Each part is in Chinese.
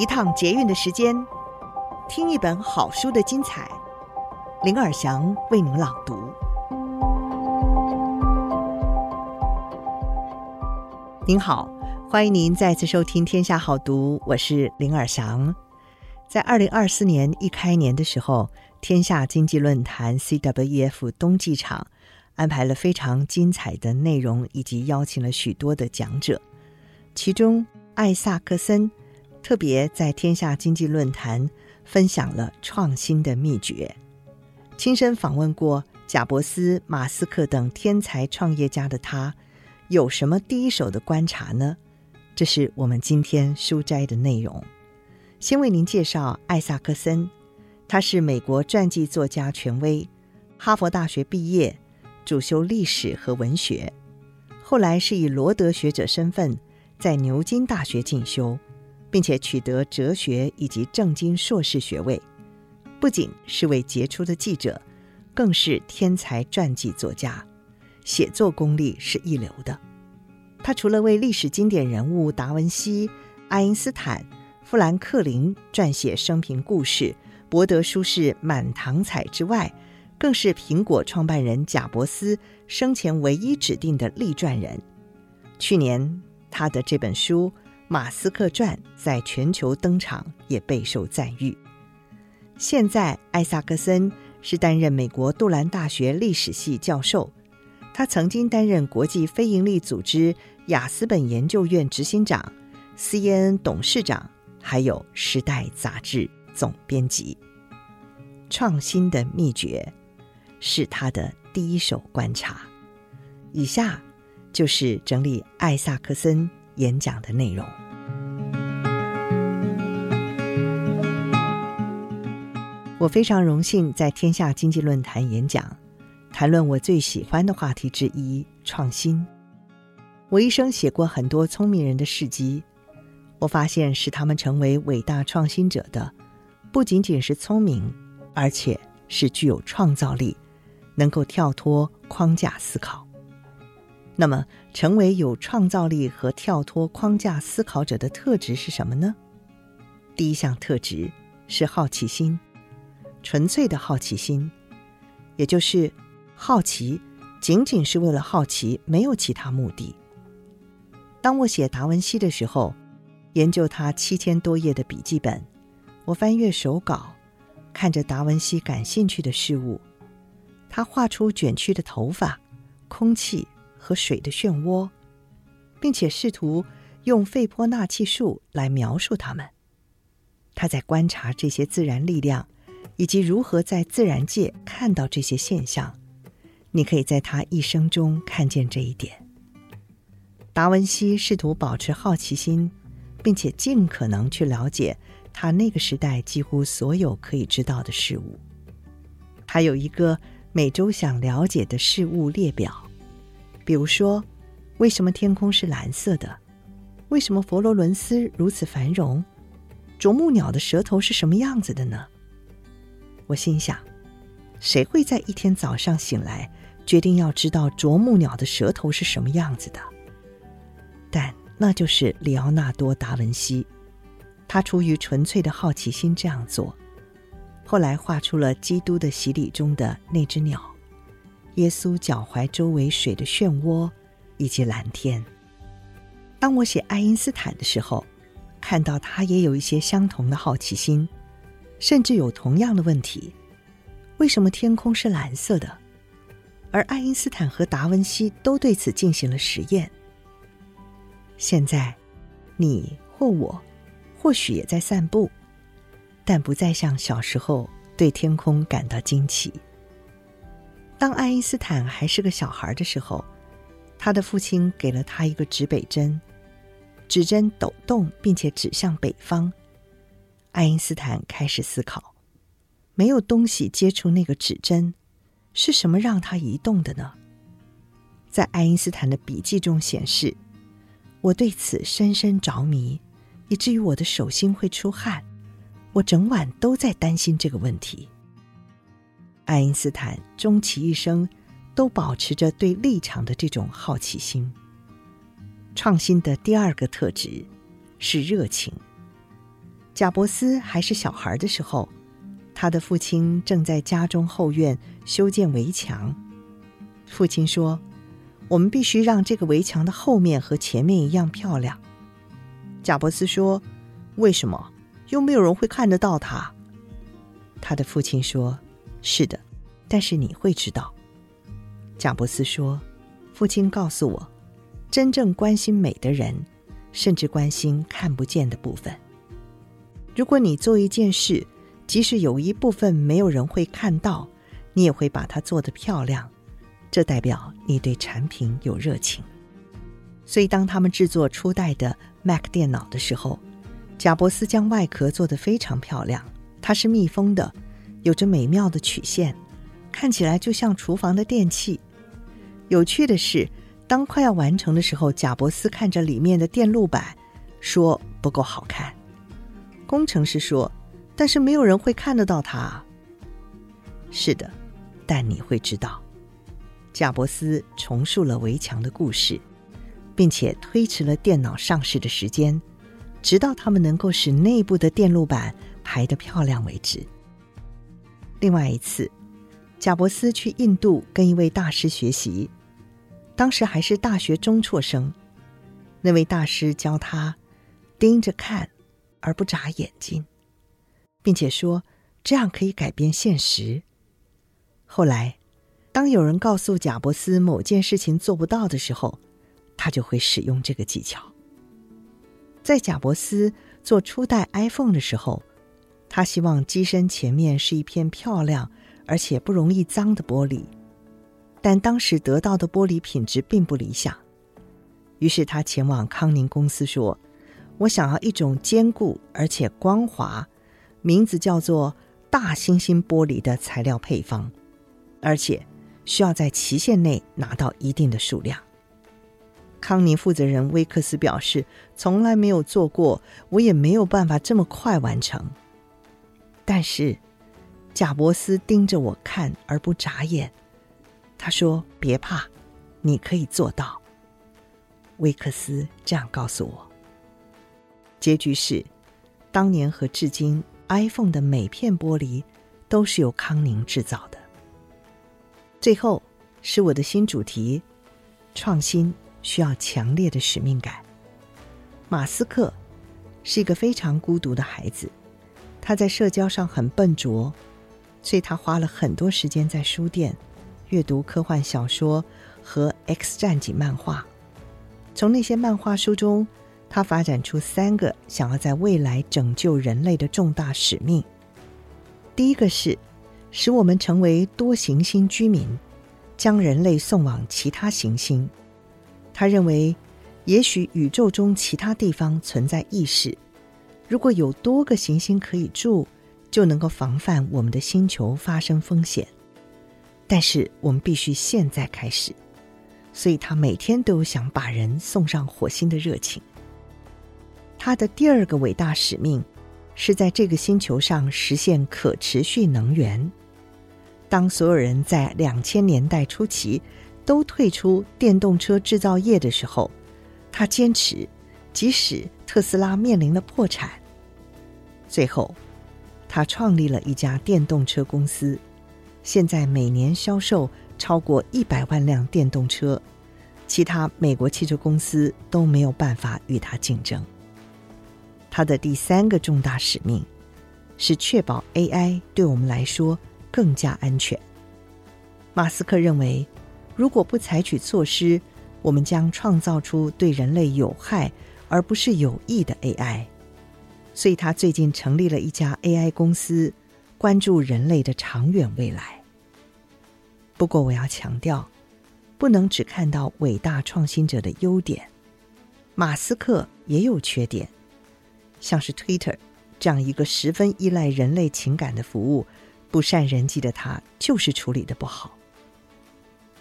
一趟捷运的时间，听一本好书的精彩。林尔祥为您朗读。您好，欢迎您再次收听《天下好读》，我是林尔祥。在二零二四年一开年的时候，天下经济论坛 CWEF 冬季场安排了非常精彩的内容，以及邀请了许多的讲者，其中艾萨克森。特别在天下经济论坛分享了创新的秘诀，亲身访问过贾伯斯、马斯克等天才创业家的他，有什么第一手的观察呢？这是我们今天书斋的内容。先为您介绍艾萨克森，他是美国传记作家权威，哈佛大学毕业，主修历史和文学，后来是以罗德学者身份在牛津大学进修。并且取得哲学以及政经硕士学位，不仅是位杰出的记者，更是天才传记作家，写作功力是一流的。他除了为历史经典人物达文西、爱因斯坦、富兰克林撰写生平故事，博得书市满堂彩之外，更是苹果创办人贾伯斯生前唯一指定的立传人。去年他的这本书。《马斯克传》在全球登场，也备受赞誉。现在，艾萨克森是担任美国杜兰大学历史系教授。他曾经担任国际非营利组织雅斯本研究院执行长、CNN 董事长，还有《时代》杂志总编辑。创新的秘诀是他的第一手观察。以下就是整理艾萨克森演讲的内容。我非常荣幸在天下经济论坛演讲，谈论我最喜欢的话题之一——创新。我一生写过很多聪明人的事迹，我发现使他们成为伟大创新者的，不仅仅是聪明，而且是具有创造力，能够跳脱框架思考。那么，成为有创造力和跳脱框架思考者的特质是什么呢？第一项特质是好奇心。纯粹的好奇心，也就是好奇，仅仅是为了好奇，没有其他目的。当我写达文西的时候，研究他七千多页的笔记本，我翻阅手稿，看着达文西感兴趣的事物，他画出卷曲的头发、空气和水的漩涡，并且试图用费波纳契数来描述它们。他在观察这些自然力量。以及如何在自然界看到这些现象，你可以在他一生中看见这一点。达文西试图保持好奇心，并且尽可能去了解他那个时代几乎所有可以知道的事物。他有一个每周想了解的事物列表，比如说，为什么天空是蓝色的？为什么佛罗伦斯如此繁荣？啄木鸟的舌头是什么样子的呢？我心想，谁会在一天早上醒来，决定要知道啄木鸟的舌头是什么样子的？但那就是里奥纳多·达文西，他出于纯粹的好奇心这样做。后来画出了《基督的洗礼》中的那只鸟，耶稣脚踝周围水的漩涡，以及蓝天。当我写爱因斯坦的时候，看到他也有一些相同的好奇心。甚至有同样的问题：为什么天空是蓝色的？而爱因斯坦和达文西都对此进行了实验。现在，你或我，或许也在散步，但不再像小时候对天空感到惊奇。当爱因斯坦还是个小孩的时候，他的父亲给了他一个指北针，指针抖动，并且指向北方。爱因斯坦开始思考：没有东西接触那个指针，是什么让它移动的呢？在爱因斯坦的笔记中显示，我对此深深着迷，以至于我的手心会出汗。我整晚都在担心这个问题。爱因斯坦终其一生都保持着对立场的这种好奇心。创新的第二个特质是热情。贾伯斯还是小孩的时候，他的父亲正在家中后院修建围墙。父亲说：“我们必须让这个围墙的后面和前面一样漂亮。”贾伯斯说：“为什么？又没有人会看得到它。”他的父亲说：“是的，但是你会知道。”贾伯斯说：“父亲告诉我，真正关心美的人，甚至关心看不见的部分。如果你做一件事，即使有一部分没有人会看到，你也会把它做得漂亮，这代表你对产品有热情。所以，当他们制作初代的 Mac 电脑的时候，贾伯斯将外壳做得非常漂亮。它是密封的，有着美妙的曲线，看起来就像厨房的电器。有趣的是，当快要完成的时候，贾伯斯看着里面的电路板，说不够好看。工程师说：“但是没有人会看得到它。”是的，但你会知道。贾伯斯重述了围墙的故事，并且推迟了电脑上市的时间，直到他们能够使内部的电路板。排得漂亮为止。另外一次，贾伯斯去印度跟一位大师学习，当时还是大学中辍生。那位大师教他盯着看，而不眨眼睛，并且说这样可以改变现实。后来，当有人告诉贾伯斯某件事情做不到的时候，他就会使用这个技巧。在贾伯斯做初代 iPhone 的时候。他希望机身前面是一片漂亮而且不容易脏的玻璃，但当时得到的玻璃品质并不理想。于是他前往康宁公司说：“我想要一种坚固而且光滑，名字叫做大猩猩玻璃的材料配方，而且需要在期限内拿到一定的数量。”康宁负责人威克斯表示：“从来没有做过，我也没有办法这么快完成。”但是，贾伯斯盯着我看而不眨眼。他说：“别怕，你可以做到。”威克斯这样告诉我。结局是，当年和至今，iPhone 的每片玻璃都是由康宁制造的。最后是我的新主题：创新需要强烈的使命感。马斯克是一个非常孤独的孩子。他在社交上很笨拙，所以他花了很多时间在书店阅读科幻小说和 X 战警漫画。从那些漫画书中，他发展出三个想要在未来拯救人类的重大使命。第一个是使我们成为多行星居民，将人类送往其他行星。他认为，也许宇宙中其他地方存在意识。如果有多个行星可以住，就能够防范我们的星球发生风险。但是我们必须现在开始，所以他每天都想把人送上火星的热情。他的第二个伟大使命是在这个星球上实现可持续能源。当所有人在两千年代初期都退出电动车制造业的时候，他坚持，即使特斯拉面临了破产。最后，他创立了一家电动车公司，现在每年销售超过一百万辆电动车，其他美国汽车公司都没有办法与他竞争。他的第三个重大使命是确保 AI 对我们来说更加安全。马斯克认为，如果不采取措施，我们将创造出对人类有害而不是有益的 AI。所以他最近成立了一家 AI 公司，关注人类的长远未来。不过我要强调，不能只看到伟大创新者的优点，马斯克也有缺点，像是 Twitter 这样一个十分依赖人类情感的服务，不善人际的他就是处理的不好。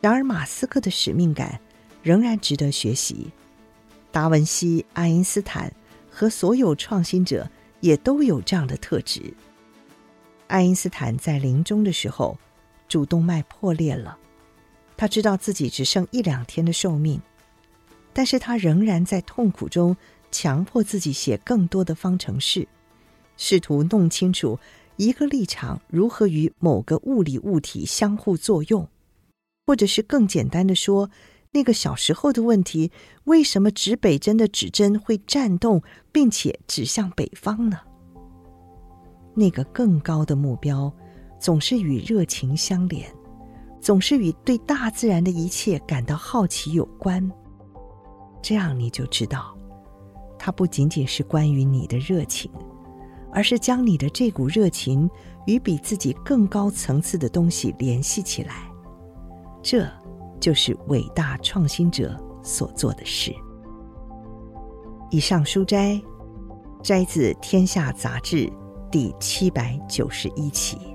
然而，马斯克的使命感仍然值得学习。达文西、爱因斯坦。和所有创新者也都有这样的特质。爱因斯坦在临终的时候，主动脉破裂了，他知道自己只剩一两天的寿命，但是他仍然在痛苦中强迫自己写更多的方程式，试图弄清楚一个立场如何与某个物理物体相互作用，或者是更简单的说，那个小时候的问题：为什么指北针的指针会颤动，并且指向北方呢？那个更高的目标，总是与热情相连，总是与对大自然的一切感到好奇有关。这样你就知道，它不仅仅是关于你的热情，而是将你的这股热情与比自己更高层次的东西联系起来。这就是伟大创新者所做的事。以上书摘摘自《天下杂志》第七百九十一期。